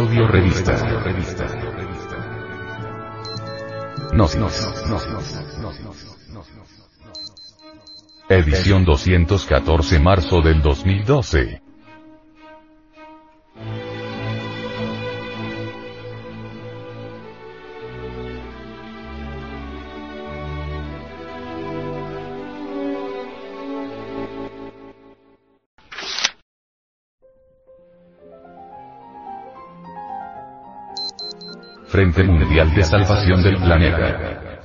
Audio revista. No, no, Edición 214 marzo del 2012. Frente Mundial de Salvación del Planeta.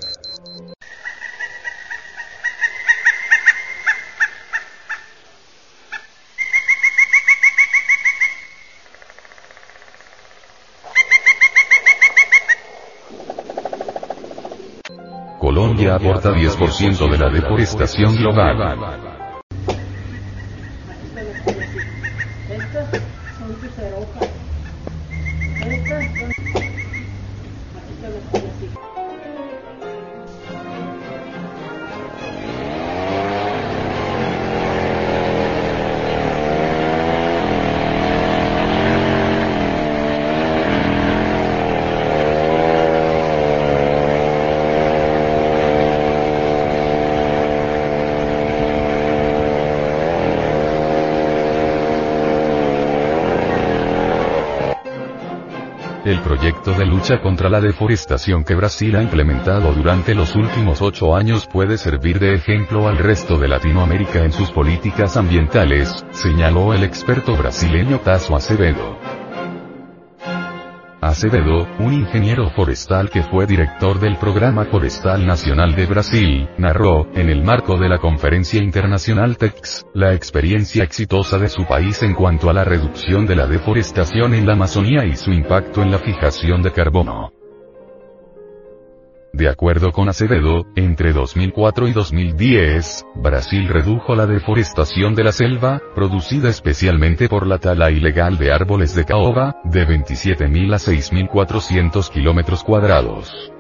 Colombia aporta 10% de la deforestación global. El proyecto de lucha contra la deforestación que Brasil ha implementado durante los últimos ocho años puede servir de ejemplo al resto de Latinoamérica en sus políticas ambientales, señaló el experto brasileño Tasso Acevedo. Acevedo, un ingeniero forestal que fue director del Programa Forestal Nacional de Brasil, narró, en el marco de la conferencia internacional TEX, la experiencia exitosa de su país en cuanto a la reducción de la deforestación en la Amazonía y su impacto en la fijación de carbono. De acuerdo con Acevedo, entre 2004 y 2010, Brasil redujo la deforestación de la selva, producida especialmente por la tala ilegal de árboles de caoba, de 27.000 a 6.400 kilómetros cuadrados.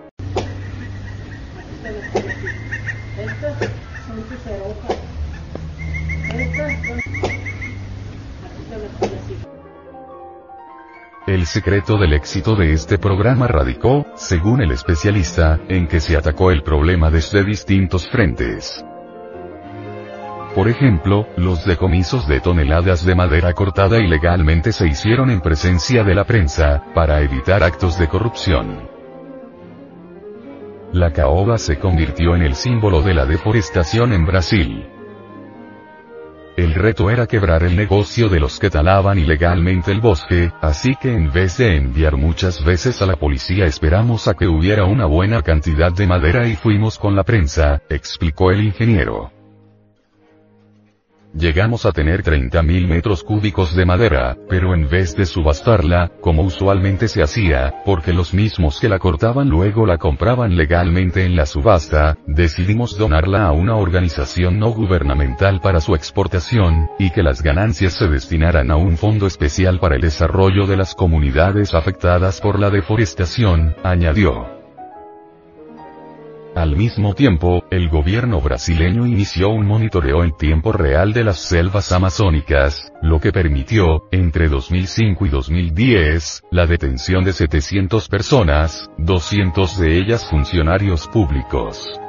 El secreto del éxito de este programa radicó, según el especialista, en que se atacó el problema desde distintos frentes. Por ejemplo, los decomisos de toneladas de madera cortada ilegalmente se hicieron en presencia de la prensa, para evitar actos de corrupción. La caoba se convirtió en el símbolo de la deforestación en Brasil. El reto era quebrar el negocio de los que talaban ilegalmente el bosque, así que en vez de enviar muchas veces a la policía esperamos a que hubiera una buena cantidad de madera y fuimos con la prensa, explicó el ingeniero. Llegamos a tener 30.000 metros cúbicos de madera, pero en vez de subastarla, como usualmente se hacía, porque los mismos que la cortaban luego la compraban legalmente en la subasta, decidimos donarla a una organización no gubernamental para su exportación, y que las ganancias se destinaran a un fondo especial para el desarrollo de las comunidades afectadas por la deforestación, añadió. Al mismo tiempo, el gobierno brasileño inició un monitoreo en tiempo real de las selvas amazónicas, lo que permitió, entre 2005 y 2010, la detención de 700 personas, 200 de ellas funcionarios públicos.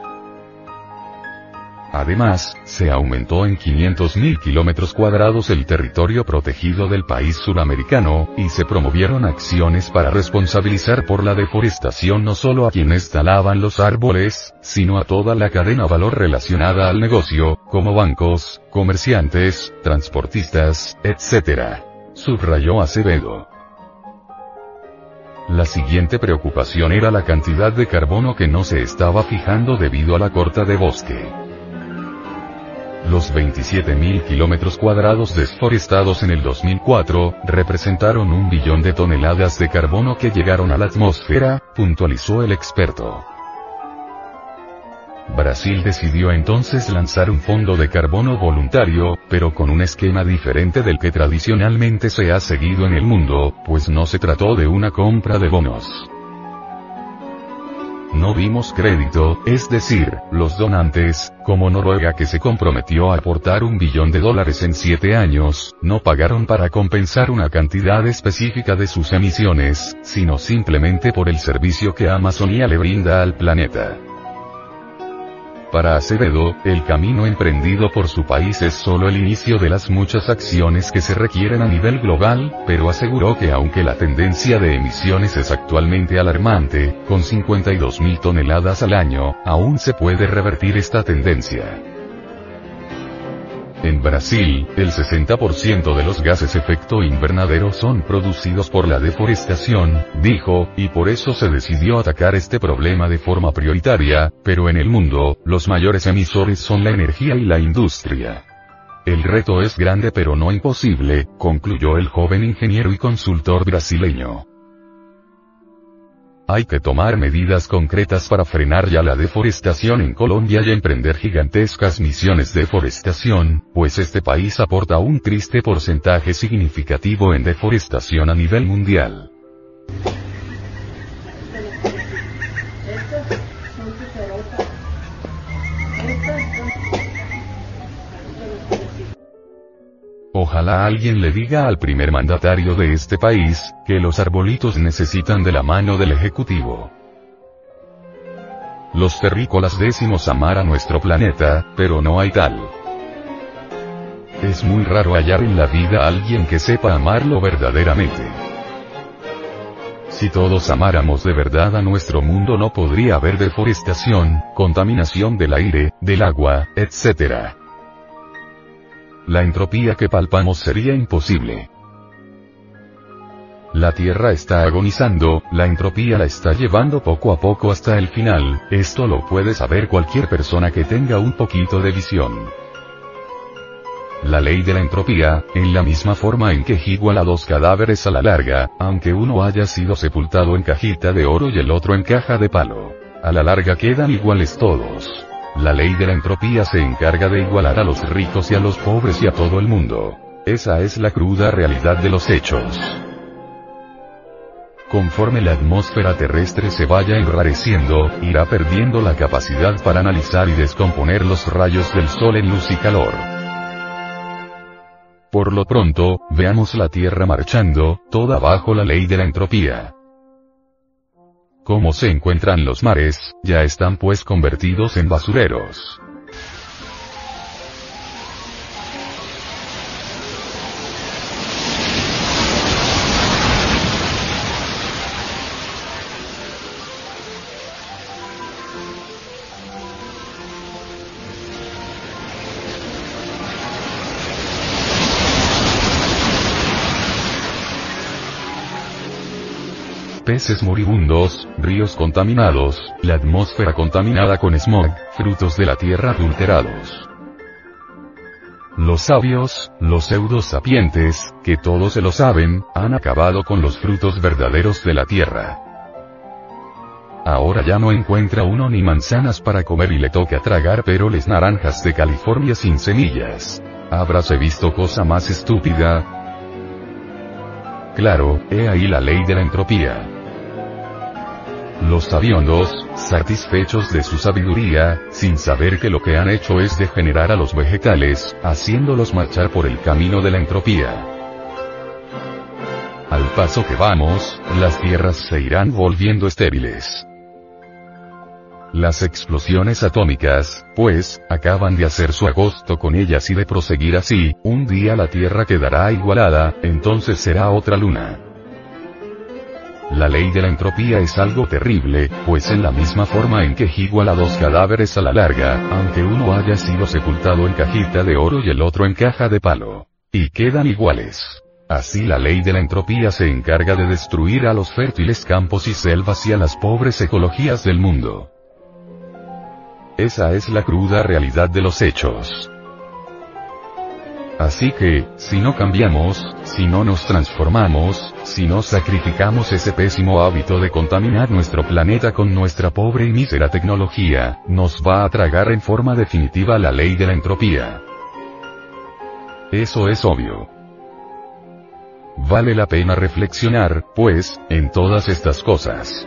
Además, se aumentó en 500.000 kilómetros cuadrados el territorio protegido del país suramericano, y se promovieron acciones para responsabilizar por la deforestación no solo a quienes talaban los árboles, sino a toda la cadena valor relacionada al negocio, como bancos, comerciantes, transportistas, etc. Subrayó Acevedo. La siguiente preocupación era la cantidad de carbono que no se estaba fijando debido a la corta de bosque. Los 27.000 kilómetros cuadrados desforestados en el 2004, representaron un billón de toneladas de carbono que llegaron a la atmósfera, puntualizó el experto. Brasil decidió entonces lanzar un fondo de carbono voluntario, pero con un esquema diferente del que tradicionalmente se ha seguido en el mundo, pues no se trató de una compra de bonos. No vimos crédito, es decir, los donantes, como Noruega que se comprometió a aportar un billón de dólares en siete años, no pagaron para compensar una cantidad específica de sus emisiones, sino simplemente por el servicio que Amazonía le brinda al planeta. Para Acevedo, el camino emprendido por su país es solo el inicio de las muchas acciones que se requieren a nivel global, pero aseguró que aunque la tendencia de emisiones es actualmente alarmante, con 52.000 toneladas al año, aún se puede revertir esta tendencia. En Brasil, el 60% de los gases efecto invernadero son producidos por la deforestación, dijo, y por eso se decidió atacar este problema de forma prioritaria, pero en el mundo, los mayores emisores son la energía y la industria. El reto es grande pero no imposible, concluyó el joven ingeniero y consultor brasileño. Hay que tomar medidas concretas para frenar ya la deforestación en Colombia y emprender gigantescas misiones de deforestación, pues este país aporta un triste porcentaje significativo en deforestación a nivel mundial. Ojalá alguien le diga al primer mandatario de este país, que los arbolitos necesitan de la mano del Ejecutivo. Los terrícolas decimos amar a nuestro planeta, pero no hay tal. Es muy raro hallar en la vida a alguien que sepa amarlo verdaderamente. Si todos amáramos de verdad a nuestro mundo no podría haber deforestación, contaminación del aire, del agua, etc la entropía que palpamos sería imposible. La Tierra está agonizando, la entropía la está llevando poco a poco hasta el final, esto lo puede saber cualquier persona que tenga un poquito de visión. La ley de la entropía, en la misma forma en que iguala dos cadáveres a la larga, aunque uno haya sido sepultado en cajita de oro y el otro en caja de palo. A la larga quedan iguales todos. La ley de la entropía se encarga de igualar a los ricos y a los pobres y a todo el mundo. Esa es la cruda realidad de los hechos. Conforme la atmósfera terrestre se vaya enrareciendo, irá perdiendo la capacidad para analizar y descomponer los rayos del sol en luz y calor. Por lo pronto, veamos la Tierra marchando, toda bajo la ley de la entropía. ¿Cómo se encuentran los mares? Ya están pues convertidos en basureros. Peces moribundos, ríos contaminados, la atmósfera contaminada con smog, frutos de la tierra adulterados. Los sabios, los pseudos sapientes, que todos se lo saben, han acabado con los frutos verdaderos de la tierra. Ahora ya no encuentra uno ni manzanas para comer y le toca tragar peroles naranjas de California sin semillas. ¿Habráse visto cosa más estúpida? Claro, he ahí la ley de la entropía. Los sabiondos, satisfechos de su sabiduría, sin saber que lo que han hecho es degenerar a los vegetales, haciéndolos marchar por el camino de la entropía. Al paso que vamos, las tierras se irán volviendo estériles. Las explosiones atómicas, pues, acaban de hacer su agosto con ellas y de proseguir así, un día la Tierra quedará igualada, entonces será otra luna. La ley de la entropía es algo terrible, pues en la misma forma en que iguala dos cadáveres a la larga, aunque uno haya sido sepultado en cajita de oro y el otro en caja de palo. Y quedan iguales. Así la ley de la entropía se encarga de destruir a los fértiles campos y selvas y a las pobres ecologías del mundo. Esa es la cruda realidad de los hechos. Así que, si no cambiamos, si no nos transformamos, si no sacrificamos ese pésimo hábito de contaminar nuestro planeta con nuestra pobre y mísera tecnología, nos va a tragar en forma definitiva la ley de la entropía. Eso es obvio. Vale la pena reflexionar, pues, en todas estas cosas.